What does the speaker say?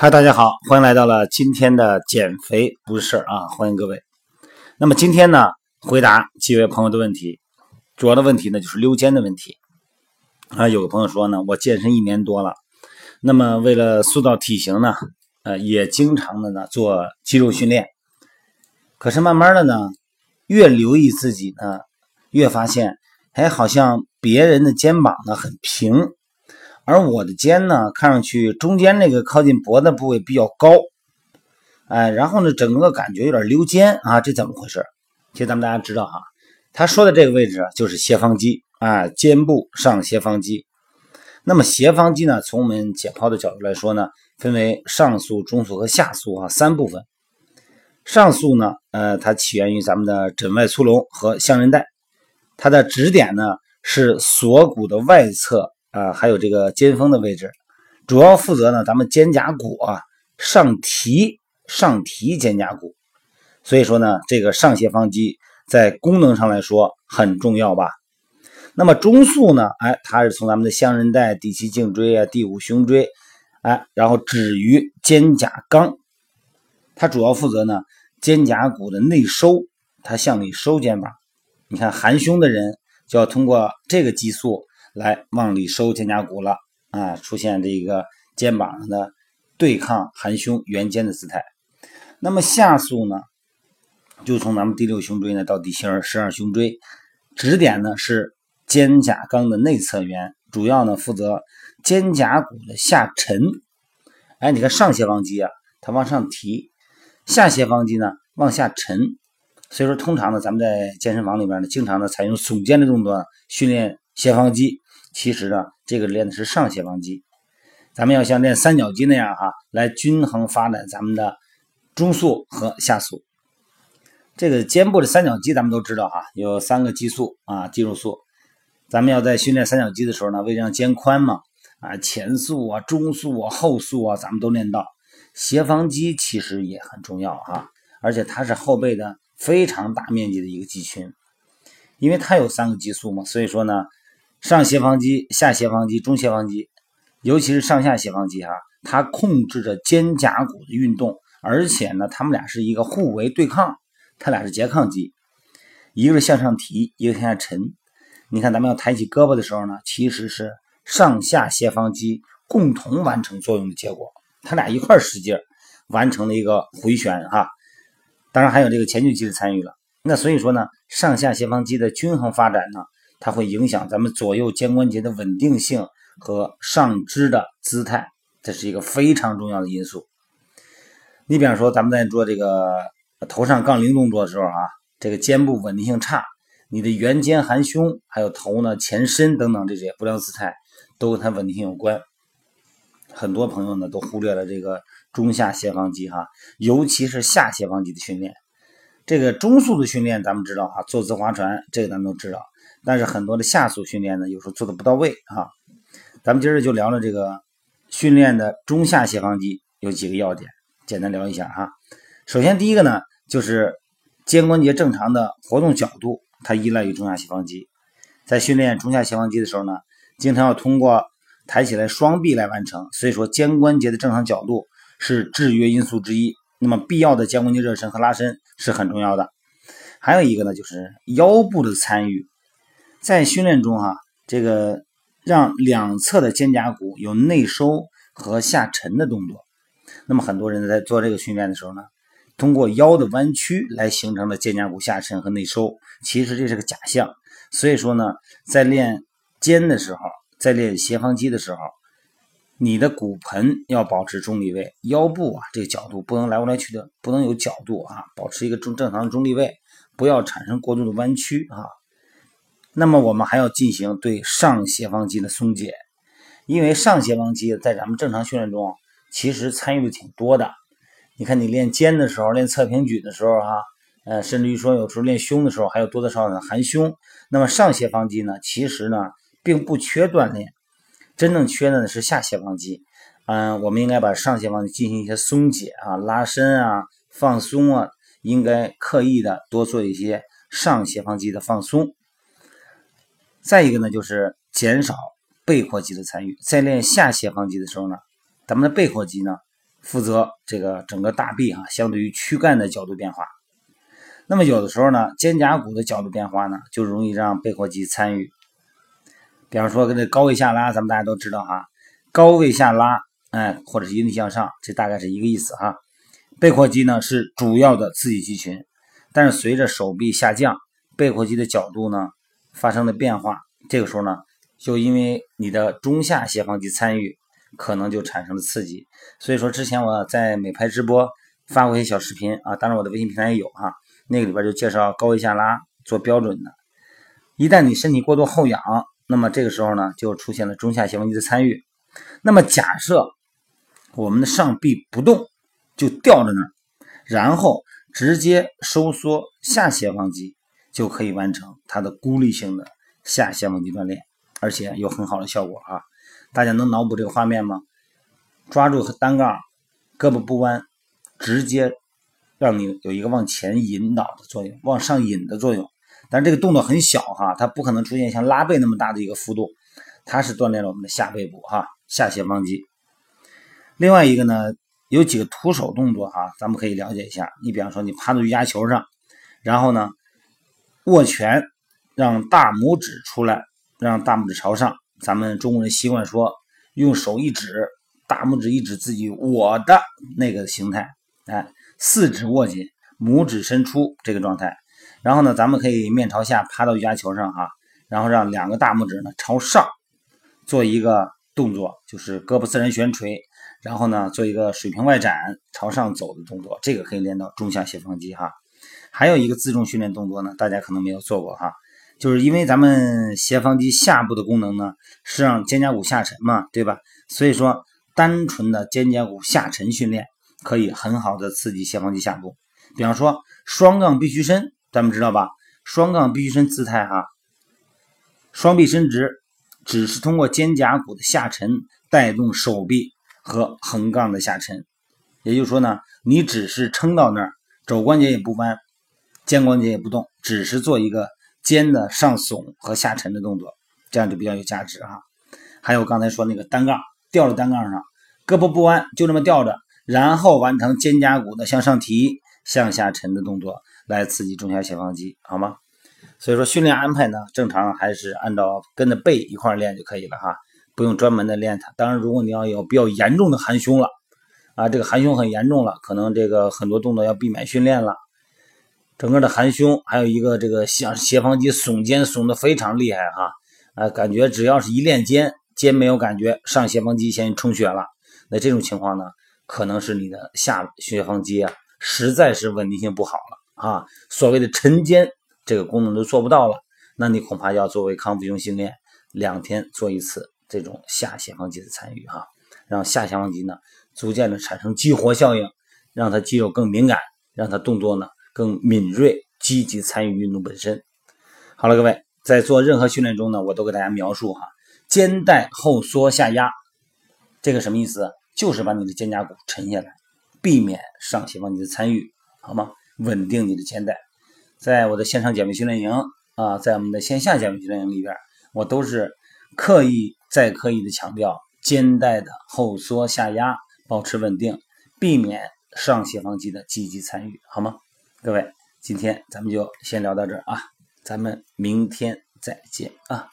嗨，大家好，欢迎来到了今天的减肥不是事儿啊！欢迎各位。那么今天呢，回答几位朋友的问题，主要的问题呢就是溜肩的问题啊。有个朋友说呢，我健身一年多了，那么为了塑造体型呢，呃，也经常的呢做肌肉训练，可是慢慢的呢，越留意自己呢，越发现，哎，好像别人的肩膀呢很平。而我的肩呢，看上去中间那个靠近脖子部位比较高，哎，然后呢，整个感觉有点溜肩啊，这怎么回事？其实咱们大家知道哈，他说的这个位置就是斜方肌啊，肩部上斜方肌。那么斜方肌呢，从我们解剖的角度来说呢，分为上束、中束和下束啊三部分。上束呢，呃，它起源于咱们的枕外粗隆和项韧带，它的指点呢是锁骨的外侧。啊，还有这个肩峰的位置，主要负责呢咱们肩胛骨啊上提上提肩胛骨，所以说呢这个上斜方肌在功能上来说很重要吧。那么中束呢，哎，它是从咱们的项韧带、第七颈椎啊、第五胸椎，哎，然后止于肩胛冈，它主要负责呢肩胛骨的内收，它向里收肩膀。你看含胸的人就要通过这个激素。来往里收肩胛骨了啊，出现这个肩膀上的对抗含胸圆肩的姿态。那么下束呢，就从咱们第六胸椎呢到第十二十二胸椎，指点呢是肩胛冈的内侧缘，主要呢负责肩胛骨的下沉。哎，你看上斜方肌啊，它往上提；下斜方肌呢往下沉。所以说，通常呢，咱们在健身房里边呢，经常呢采用耸肩的动作训练斜方肌。其实呢，这个练的是上斜方肌，咱们要像练三角肌那样哈，来均衡发展咱们的中束和下束。这个肩部的三角肌咱们都知道哈，有三个激素啊，肌肉束。咱们要在训练三角肌的时候呢，为了让肩宽嘛，啊，前束啊、中束啊、后束啊，咱们都练到。斜方肌其实也很重要哈，而且它是后背的非常大面积的一个肌群，因为它有三个激素嘛，所以说呢。上斜方肌、下斜方肌、中斜方肌，尤其是上下斜方肌哈，它控制着肩胛骨的运动，而且呢，它们俩是一个互为对抗，它俩是拮抗肌，一个是向上提，一个向下沉。你看，咱们要抬起胳膊的时候呢，其实是上下斜方肌共同完成作用的结果，它俩一块使劲完成了一个回旋哈。当然还有这个前锯肌的参与了。那所以说呢，上下斜方肌的均衡发展呢。它会影响咱们左右肩关节的稳定性和上肢的姿态，这是一个非常重要的因素。你比方说，咱们在做这个头上杠铃动作的时候啊，这个肩部稳定性差，你的圆肩含胸，还有头呢前伸等等这些不良姿态，都跟它稳定性有关。很多朋友呢都忽略了这个中下斜方肌哈，尤其是下斜方肌的训练。这个中速的训练咱们知道哈，坐姿划船这个咱们都知道。但是很多的下速训练呢，有时候做的不到位啊。咱们今儿就聊聊这个训练的中下斜方肌有几个要点，简单聊一下哈。首先第一个呢，就是肩关节正常的活动角度，它依赖于中下斜方肌。在训练中下斜方肌的时候呢，经常要通过抬起来双臂来完成，所以说肩关节的正常角度是制约因素之一。那么必要的肩关节热身和拉伸是很重要的。还有一个呢，就是腰部的参与。在训练中，哈，这个让两侧的肩胛骨有内收和下沉的动作。那么很多人在做这个训练的时候呢，通过腰的弯曲来形成了肩胛骨下沉和内收，其实这是个假象。所以说呢，在练肩的时候，在练斜方肌的时候，你的骨盆要保持中立位，腰部啊这个角度不能来回来去的，不能有角度啊，保持一个中正常的中立位，不要产生过度的弯曲啊。那么我们还要进行对上斜方肌的松解，因为上斜方肌在咱们正常训练中其实参与的挺多的。你看你练肩的时候，练侧平举的时候，哈，呃，甚至于说有时候练胸的时候，还有多多少少的含胸。那么上斜方肌呢，其实呢并不缺锻炼，真正缺的呢是下斜方肌。嗯，我们应该把上斜方肌进行一些松解啊、拉伸啊、放松啊，应该刻意的多做一些上斜方肌的放松。再一个呢，就是减少背阔肌的参与。在练下斜方肌的时候呢，咱们的背阔肌呢，负责这个整个大臂啊，相对于躯干的角度变化。那么有的时候呢，肩胛骨的角度变化呢，就容易让背阔肌参与。比方说跟这高位下拉，咱们大家都知道哈，高位下拉，哎，或者是引体向上，这大概是一个意思哈。背阔肌呢是主要的刺激肌群，但是随着手臂下降，背阔肌的角度呢发生了变化，这个时候呢，就因为你的中下斜方肌参与。可能就产生了刺激，所以说之前我在美拍直播发过一些小视频啊，当然我的微信平台也有哈，那个里边就介绍高位下拉做标准的。一旦你身体过度后仰，那么这个时候呢，就出现了中下斜方肌的参与。那么假设我们的上臂不动，就吊在那儿，然后直接收缩下斜方肌，就可以完成它的孤立性的下斜方肌锻炼，而且有很好的效果啊。大家能脑补这个画面吗？抓住单杠，胳膊不弯，直接让你有一个往前引导的作用，往上引的作用。但这个动作很小哈，它不可能出现像拉背那么大的一个幅度。它是锻炼了我们的下背部哈，下斜方肌。另外一个呢，有几个徒手动作哈，咱们可以了解一下。你比方说，你趴在瑜伽球上，然后呢，握拳，让大拇指出来，让大拇指朝上。咱们中国人习惯说，用手一指，大拇指一指自己我的那个形态，哎，四指握紧，拇指伸出这个状态。然后呢，咱们可以面朝下趴到瑜伽球上哈，然后让两个大拇指呢朝上，做一个动作，就是胳膊自然悬垂，然后呢做一个水平外展朝上走的动作，这个可以练到中下斜方肌哈。还有一个自重训练动作呢，大家可能没有做过哈。就是因为咱们斜方肌下部的功能呢，是让肩胛骨下沉嘛，对吧？所以说，单纯的肩胛骨下沉训练可以很好的刺激斜方肌下部。比方说，双杠臂屈伸，咱们知道吧？双杠臂屈伸姿态哈，双臂伸直，只是通过肩胛骨的下沉带动手臂和横杠的下沉。也就是说呢，你只是撑到那儿，肘关节也不弯，肩关节也不动，只是做一个。肩的上耸和下沉的动作，这样就比较有价值啊。还有刚才说那个单杠吊在单杠上，胳膊不弯，就这么吊着，然后完成肩胛骨的向上提、向下沉的动作，来刺激中下斜方肌，好吗？所以说训练安排呢，正常还是按照跟着背一块练就可以了哈，不用专门的练它。当然，如果你要有比较严重的含胸了啊，这个含胸很严重了，可能这个很多动作要避免训练了。整个的含胸，还有一个这个向斜方肌耸肩耸的非常厉害哈，啊，感觉只要是一练肩，肩没有感觉，上斜方肌先充血了。那这种情况呢，可能是你的下斜方肌啊，实在是稳定性不好了啊。所谓的沉肩这个功能都做不到了，那你恐怕要作为康复性训练，两天做一次这种下斜方肌的参与哈，让下斜方肌呢逐渐的产生激活效应，让它肌肉更敏感，让它动作呢。更敏锐，积极参与运动本身。好了，各位，在做任何训练中呢，我都给大家描述哈，肩带后缩下压，这个什么意思？就是把你的肩胛骨沉下来，避免上斜方肌的参与，好吗？稳定你的肩带。在我的线上减肥训练营啊，在我们的线下减肥训练营里边，我都是刻意再刻意的强调肩带的后缩下压，保持稳定，避免上斜方肌的积极参与，好吗？各位，今天咱们就先聊到这儿啊，咱们明天再见啊。